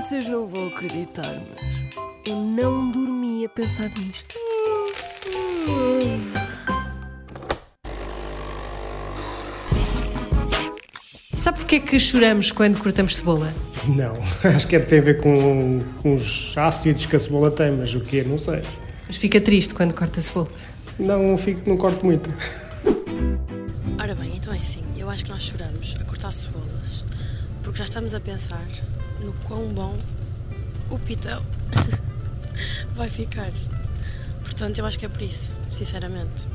Vocês não vão acreditar, mas eu não dormi a pensar nisto. Sabe porquê que choramos quando cortamos cebola? Não, acho que é, tem a ver com, com os ácidos que a cebola tem, mas o que é, não sei. Mas fica triste quando corta cebola. Não, fico, não corto muito. Ora bem, então é assim, eu acho que nós choramos a cortar cebolas porque já estamos a pensar no quão bom o pitão vai ficar. Portanto, eu acho que é por isso, sinceramente.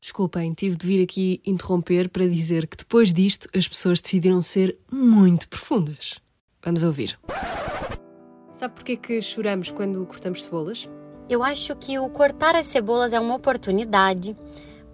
Desculpem, tive de vir aqui interromper para dizer que depois disto as pessoas decidiram ser muito profundas. Vamos ouvir. Sabe porquê que choramos quando cortamos cebolas? Eu acho que o cortar as cebolas é uma oportunidade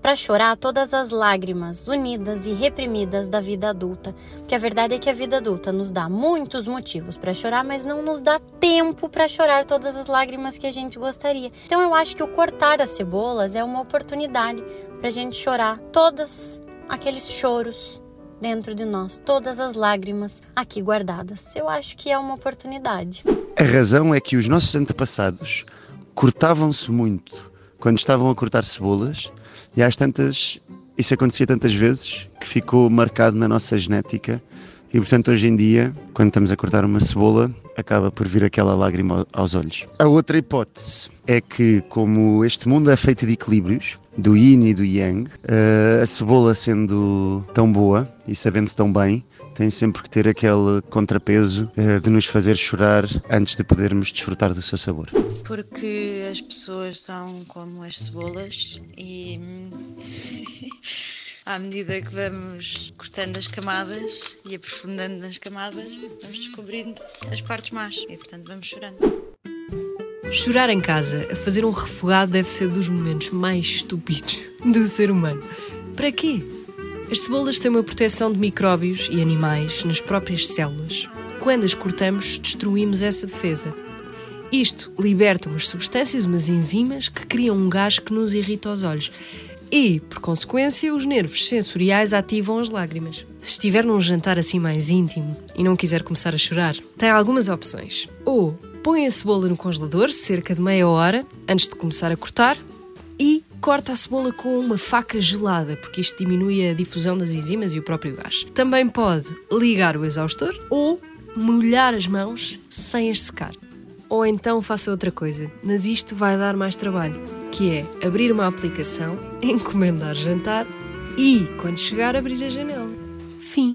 para chorar todas as lágrimas unidas e reprimidas da vida adulta. Porque a verdade é que a vida adulta nos dá muitos motivos para chorar, mas não nos dá tempo para chorar todas as lágrimas que a gente gostaria. Então eu acho que o cortar as cebolas é uma oportunidade para a gente chorar todas aqueles choros dentro de nós, todas as lágrimas aqui guardadas. Eu acho que é uma oportunidade. A razão é que os nossos antepassados cortavam-se muito quando estavam a cortar cebolas e às tantas, isso acontecia tantas vezes que ficou marcado na nossa genética e portanto hoje em dia, quando estamos a cortar uma cebola, acaba por vir aquela lágrima aos olhos. A outra hipótese é que, como este mundo é feito de equilíbrios, do yin e do yang, eh, a cebola sendo tão boa e sabendo tão bem, tem sempre que ter aquele contrapeso eh, de nos fazer chorar antes de podermos desfrutar do seu sabor. Porque as pessoas são como as cebolas e hum, à medida que vamos cortando as camadas e aprofundando nas camadas, vamos descobrindo as partes más e portanto vamos chorando. Chorar em casa, a fazer um refogado, deve ser dos momentos mais estúpidos do ser humano. Para quê? As cebolas têm uma proteção de micróbios e animais nas próprias células. Quando as cortamos, destruímos essa defesa. Isto liberta umas substâncias, umas enzimas, que criam um gás que nos irrita os olhos. E, por consequência, os nervos sensoriais ativam as lágrimas. Se estiver num jantar assim mais íntimo e não quiser começar a chorar, tem algumas opções. Ou põe a cebola no congelador cerca de meia hora antes de começar a cortar e corta a cebola com uma faca gelada, porque isto diminui a difusão das enzimas e o próprio gás. Também pode ligar o exaustor ou molhar as mãos sem as secar. Ou então faça outra coisa, mas isto vai dar mais trabalho, que é abrir uma aplicação, encomendar jantar e, quando chegar, abrir a janela. Fim.